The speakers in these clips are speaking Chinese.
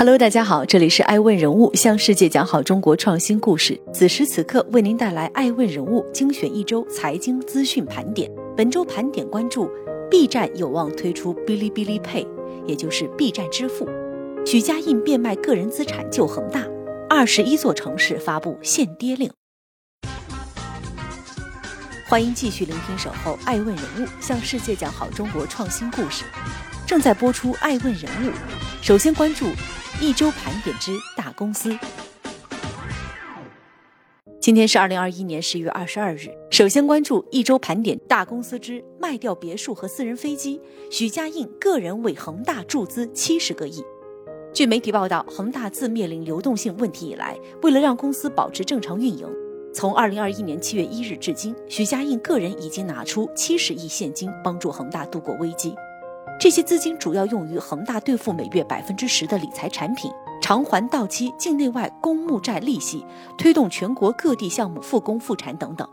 Hello，大家好，这里是爱问人物，向世界讲好中国创新故事。此时此刻，为您带来爱问人物精选一周财经资讯盘点。本周盘点关注：B 站有望推出哔哩哔哩 Pay，也就是 B 站支付；许家印变卖个人资产救恒大；二十一座城市发布限跌令。欢迎继续聆听《守候爱问人物》，向世界讲好中国创新故事。正在播出《爱问人物》，首先关注。一周盘点之大公司。今天是二零二一年十月二十二日。首先关注一周盘点大公司之卖掉别墅和私人飞机。许家印个人为恒大注资七十个亿。据媒体报道，恒大自面临流动性问题以来，为了让公司保持正常运营，从二零二一年七月一日至今，许家印个人已经拿出七十亿现金，帮助恒大度过危机。这些资金主要用于恒大兑付每月百分之十的理财产品，偿还到期境内外公募债利息，推动全国各地项目复工复产等等。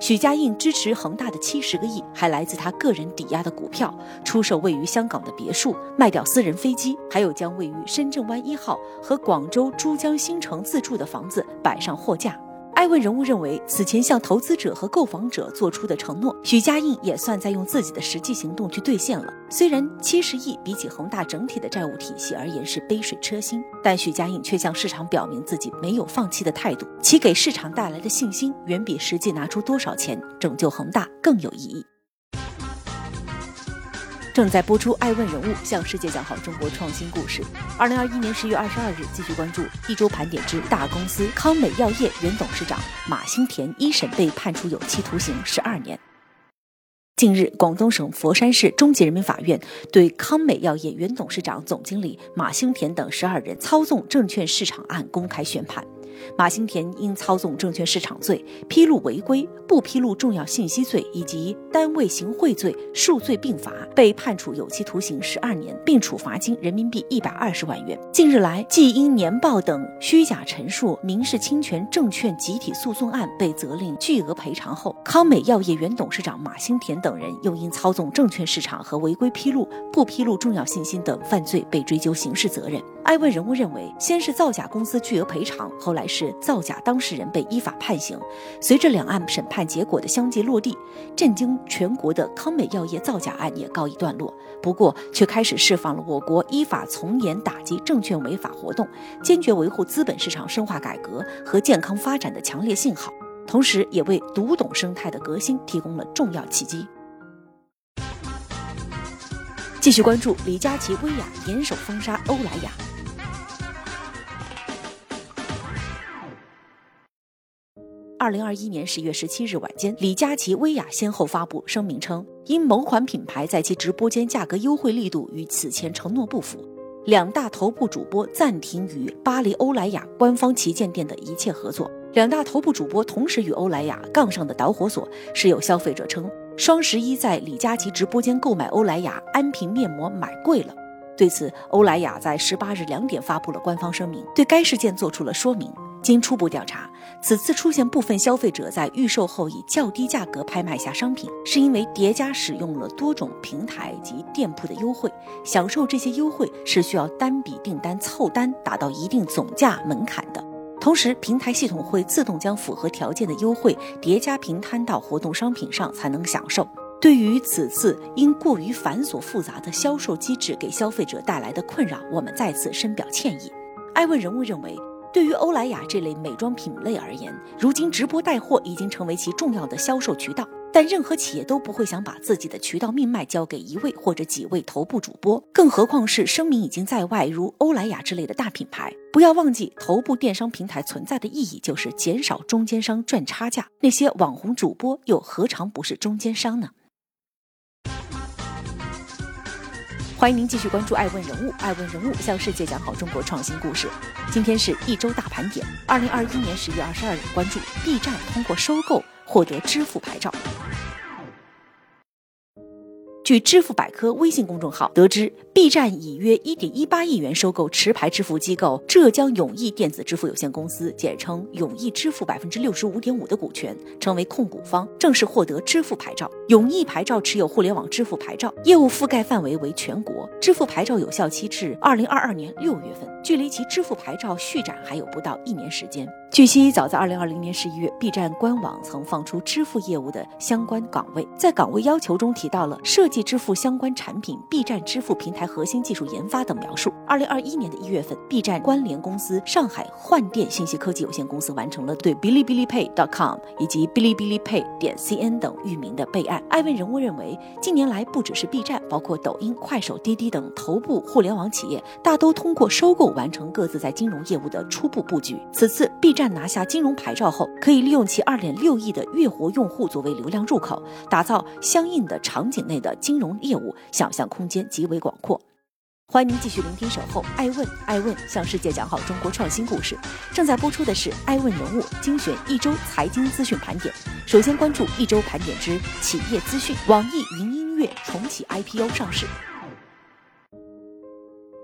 许家印支持恒大的七十个亿，还来自他个人抵押的股票、出售位于香港的别墅、卖掉私人飞机，还有将位于深圳湾一号和广州珠江新城自住的房子摆上货架。艾问人物认为，此前向投资者和购房者做出的承诺，许家印也算在用自己的实际行动去兑现了。虽然七十亿比起恒大整体的债务体系而言是杯水车薪，但许家印却向市场表明自己没有放弃的态度，其给市场带来的信心远比实际拿出多少钱拯救恒大更有意义。正在播出《爱问人物》，向世界讲好中国创新故事。二零二一年十月二十二日，继续关注一周盘点之大公司康美药业原董事长马兴田一审被判处有期徒刑十二年。近日，广东省佛山市中级人民法院对康美药业原董事长、总经理马兴田等十二人操纵证券市场案公开宣判。马兴田因操纵证券市场罪、披露违规、不披露重要信息罪以及单位行贿罪数罪并罚，被判处有期徒刑十二年，并处罚金人民币一百二十万元。近日来，继因年报等虚假陈述、民事侵权证券集体诉讼案被责令巨额赔偿后，康美药业原董事长马兴田等人又因操纵证券市场和违规披露、不披露重要信息等犯罪被追究刑事责任。艾问人物认为，先是造假公司巨额赔偿，后来是造假当事人被依法判刑。随着两岸审判结果的相继落地，震惊全国的康美药业造假案也告一段落。不过，却开始释放了我国依法从严打击证券违法活动、坚决维护资本市场深化改革和健康发展的强烈信号，同时也为读懂生态的革新提供了重要契机。继续关注李佳琦、薇娅联手封杀欧莱雅。二零二一年十月十七日晚间，李佳琦、薇娅先后发布声明称，因某款品牌在其直播间价格优惠力度与此前承诺不符，两大头部主播暂停与巴黎欧莱雅官方旗舰店的一切合作。两大头部主播同时与欧莱雅杠上的导火索是有消费者称，双十一在李佳琦直播间购买欧莱雅安瓶面膜买贵了。对此，欧莱雅在十八日两点发布了官方声明，对该事件做出了说明。经初步调查，此次出现部分消费者在预售后以较低价格拍卖下商品，是因为叠加使用了多种平台及店铺的优惠。享受这些优惠是需要单笔订单凑单达到一定总价门槛的，同时平台系统会自动将符合条件的优惠叠加平摊到活动商品上才能享受。对于此次因过于繁琐复杂的销售机制给消费者带来的困扰，我们再次深表歉意。艾问人物认为。对于欧莱雅这类美妆品类而言，如今直播带货已经成为其重要的销售渠道。但任何企业都不会想把自己的渠道命脉交给一位或者几位头部主播，更何况是声名已经在外如欧莱雅之类的大品牌。不要忘记，头部电商平台存在的意义就是减少中间商赚差价。那些网红主播又何尝不是中间商呢？欢迎您继续关注《爱问人物》，爱问人物向世界讲好中国创新故事。今天是一周大盘点，二零二一年十月二十二日，关注 B 站通过收购获得支付牌照。据支付百科微信公众号得知，B 站以约一点一八亿元收购持牌支付机构浙江永义电子支付有限公司（简称永义支付）百分之六十五点五的股权，成为控股方，正式获得支付牌照。永义牌照持有互联网支付牌照，业务覆盖范围为全国。支付牌照有效期至二零二二年六月份。距离其支付牌照续展还有不到一年时间。据悉，早在二零二零年十一月，B 站官网曾放出支付业务的相关岗位，在岗位要求中提到了设计支付相关产品、B 站支付平台核心技术研发等描述。二零二一年的一月份，B 站关联公司上海幻电信息科技有限公司完成了对哔哩哔哩 Pay.com 以及哔哩哔哩 Pay 点 cn 等域名的备案。艾问人物认为，近年来不只是 B 站，包括抖音、快手、滴滴等头部互联网企业，大都通过收购完成各自在金融业务的初步布局。此次 B 站拿下金融牌照后，可以利用其二点六亿的月活用户作为流量入口，打造相应的场景内的金融业务，想象空间极为广阔。欢迎您继续聆听《守候爱问》，爱问向世界讲好中国创新故事。正在播出的是《爱问人物》精选一周财经资讯盘点。首先关注一周盘点之企业资讯：网易云音乐重启 IPO 上市。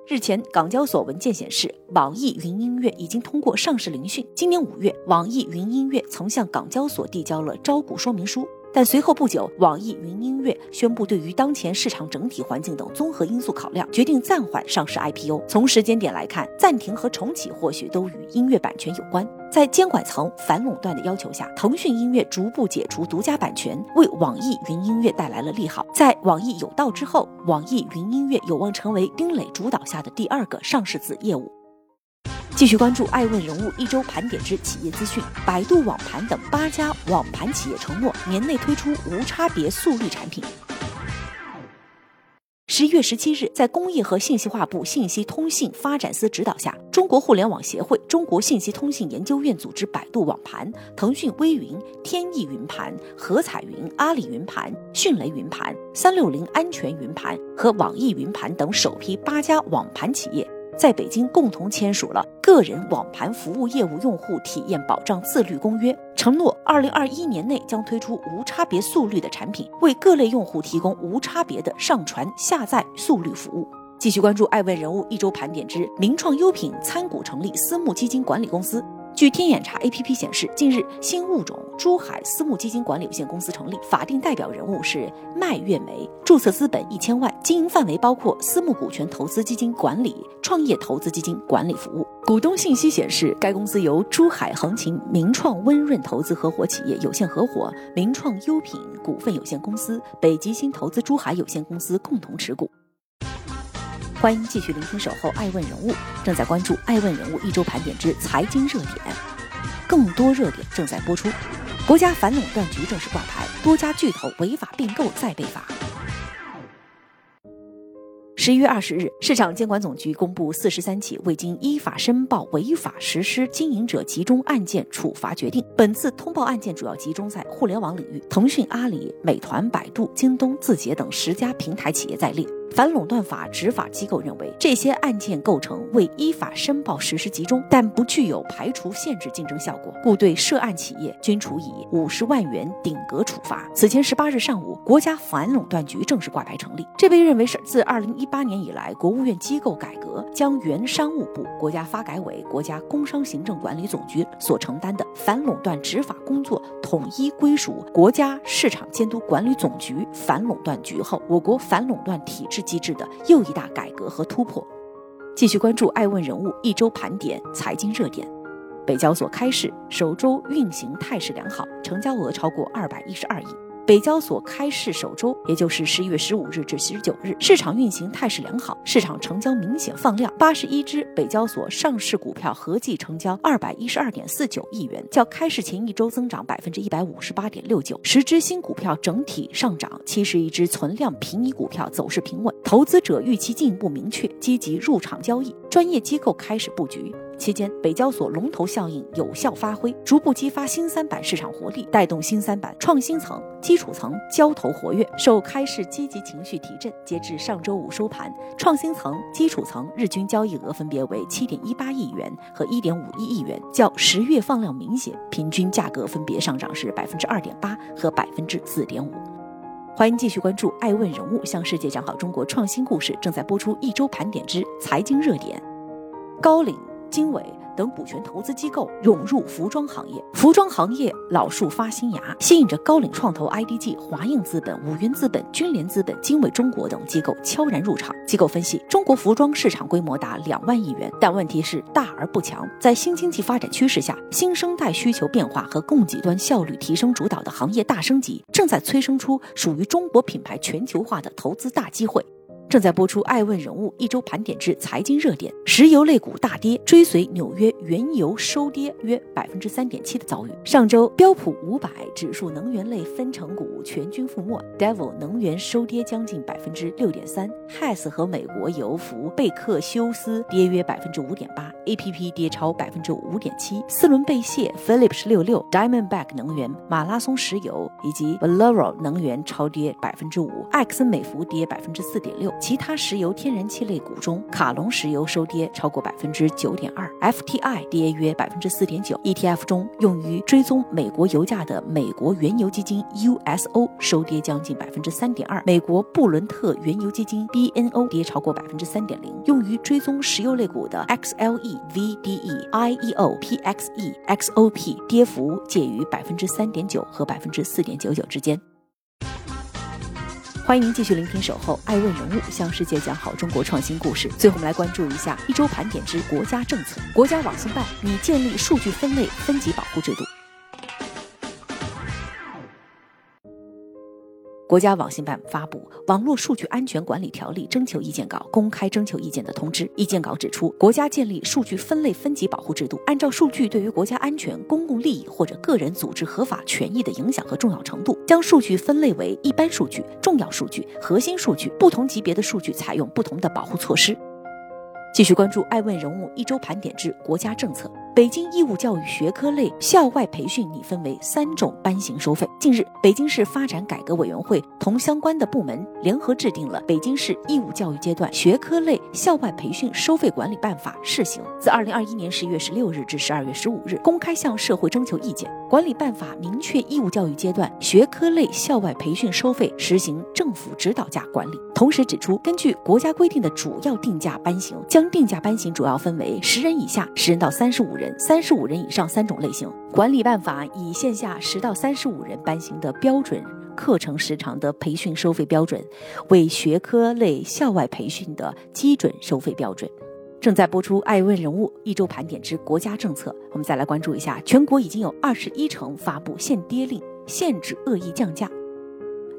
日前，港交所文件显示，网易云音乐已经通过上市聆讯。今年五月，网易云音乐曾向港交所递交了招股说明书，但随后不久，网易云音乐宣布，对于当前市场整体环境等综合因素考量，决定暂缓上市 IPO。从时间点来看，暂停和重启或许都与音乐版权有关。在监管层反垄断的要求下，腾讯音乐逐步解除独家版权，为网易云音乐带来了利好。在网易有道之后，网易云音乐有望成为丁磊主导下的第二个上市子业务。继续关注爱问人物一周盘点之企业资讯，百度网盘等八家网盘企业承诺年内推出无差别速率产品。十一月十七日，在工业和信息化部信息通信发展司指导下，中国互联网协会、中国信息通信研究院组织百度网盘、腾讯微云、天翼云盘、合彩云、阿里云盘、迅雷云盘、三六零安全云盘和网易云盘等首批八家网盘企业。在北京共同签署了《个人网盘服务业务用户体验保障自律公约》，承诺二零二一年内将推出无差别速率的产品，为各类用户提供无差别的上传下载速率服务。继续关注爱问人物一周盘点之名创优品参股成立私募基金管理公司。据天眼查 APP 显示，近日新物种珠海私募基金管理有限公司成立，法定代表人物是麦月梅，注册资本一千万，经营范围包括私募股权投资基金管理、创业投资基金管理服务。股东信息显示，该公司由珠海横琴名创温润投资合伙企业有限合伙、名创优品股份有限公司、北极星投资珠海有限公司共同持股。欢迎继续聆听《守候爱问人物》，正在关注《爱问人物》一周盘点之财经热点，更多热点正在播出。国家反垄断局正式挂牌，多家巨头违法并购再被罚。十一月二十日，市场监管总局公布四十三起未经依法申报违法实施经营者集中案件处罚决定。本次通报案件主要集中在互联网领域，腾讯、阿里、美团、百度、京东、字节等十家平台企业在列。反垄断法执法机构认为，这些案件构成未依法申报实施集中，但不具有排除限制竞争效果，故对涉案企业均处以五十万元顶格处罚。此前十八日上午，国家反垄断局正式挂牌成立，这被认为是自二零一八年以来，国务院机构改革将原商务部、国家发改委、国家工商行政管理总局所承担的反垄断执法工作统一归属国家市场监督管理总局反垄断局后，我国反垄断体制。机制的又一大改革和突破。继续关注爱问人物一周盘点财经热点。北交所开市首周运行态势良好，成交额超过二百一十二亿。北交所开市首周，也就是十一月十五日至十九日，市场运行态势良好，市场成交明显放量。八十一只北交所上市股票合计成交二百一十二点四九亿元，较开市前一周增长百分之一百五十八点六九。十只新股票整体上涨，七十一只存量平移股票走势平稳。投资者预期进一步明确，积极入场交易，专业机构开始布局。期间，北交所龙头效应有效发挥，逐步激发新三板市场活力，带动新三板创新层、基础层交投活跃。受开市积极情绪提振，截至上周五收盘，创新层、基础层日均交易额分别为七点一八亿元和一点五一亿元，较十月放量明显，平均价格分别上涨是百分之二点八和百分之四点五。欢迎继续关注《爱问人物》，向世界讲好中国创新故事，正在播出一周盘点之财经热点，高瓴。经纬。等股权投资机构涌入服装行业，服装行业老树发新芽，吸引着高瓴创投、IDG、华映资本、五云资本、君联资本、经纬中国等机构悄然入场。机构分析，中国服装市场规模达两万亿元，但问题是大而不强。在新经济发展趋势下，新生代需求变化和供给端效率提升主导的行业大升级，正在催生出属于中国品牌全球化的投资大机会。正在播出《爱问人物一周盘点之财经热点》，石油类股大跌，追随纽约原油收跌约百分之三点七的遭遇。上周标普五百指数能源类分成股全军覆没，Devil 能源收跌将近百分之六点三，Hess 和美国油服贝克休斯跌约百分之五点八，APP 跌超百分之五点七，四轮被卸，Phillips 六六、Diamondback 能源、马拉松石油以及 Valero 能源超跌百分之五，埃克森美孚跌百分之四点六。其他石油天然气类股中，卡隆石油收跌超过百分之九点二，FTI 跌约百分之四点九。ETF 中用于追踪美国油价的美国原油基金 USO 收跌将近百分之三点二，美国布伦特原油基金 BNO 跌超过百分之三点零。用于追踪石油类股的 XLE、VDE、IEO、PXE、XOP 跌幅介于百分之三点九和百分之四点九九之间。欢迎您继续聆听《守候爱问人物》，向世界讲好中国创新故事。最后，我们来关注一下一周盘点之国家政策。国家网信办拟建立数据分类分级保护制度。国家网信办发布《网络数据安全管理条例》征求意见稿公开征求意见的通知。意见稿指出，国家建立数据分类分级保护制度，按照数据对于国家安全、公共利益或者个人、组织合法权益的影响和重要程度，将数据分类为一般数据、重要数据、核心数据，不同级别的数据采用不同的保护措施。继续关注《爱问人物一周盘点之国家政策》。北京义务教育学科类校外培训拟分为三种班型收费。近日，北京市发展改革委员会同相关的部门联合制定了《北京市义务教育阶段学科类校外培训收费管理办法（试行）》，自二零二一年十月十六日至十二月十五日公开向社会征求意见。管理办法明确义务教育阶段学科类校外培训收费实行政府指导价管理，同时指出，根据国家规定的主要定价班型，将定价班型主要分为十人以下、十人到三十五人。人三十五人以上三种类型，管理办法以线下十到三十五人班型的标准课程时长的培训收费标准为学科类校外培训的基准收费标准。正在播出《爱问人物一周盘点之国家政策》，我们再来关注一下，全国已经有二十一城发布限跌令，限制恶意降价。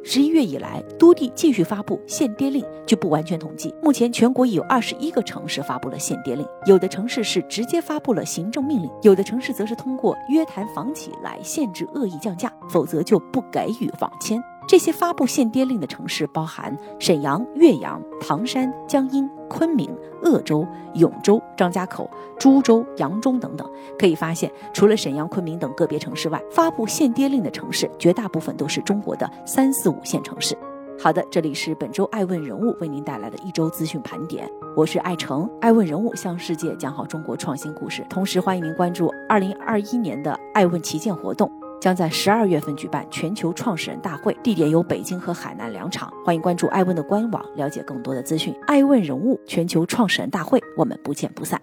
十一月以来，多地继续发布限跌令。据不完全统计，目前全国已有二十一个城市发布了限跌令。有的城市是直接发布了行政命令，有的城市则是通过约谈房企来限制恶意降价，否则就不给予网签。这些发布限跌令的城市包含沈阳、岳阳、唐山、江阴、昆明、鄂州、永州、张家口、株洲、扬中等等。可以发现，除了沈阳、昆明等个别城市外，发布限跌令的城市绝大部分都是中国的三四五线城市。好的，这里是本周爱问人物为您带来的一周资讯盘点，我是爱成。爱问人物向世界讲好中国创新故事，同时欢迎您关注二零二一年的爱问旗舰活动。将在十二月份举办全球创始人大会，地点有北京和海南两场。欢迎关注艾问的官网，了解更多的资讯。艾问人物全球创始人大会，我们不见不散。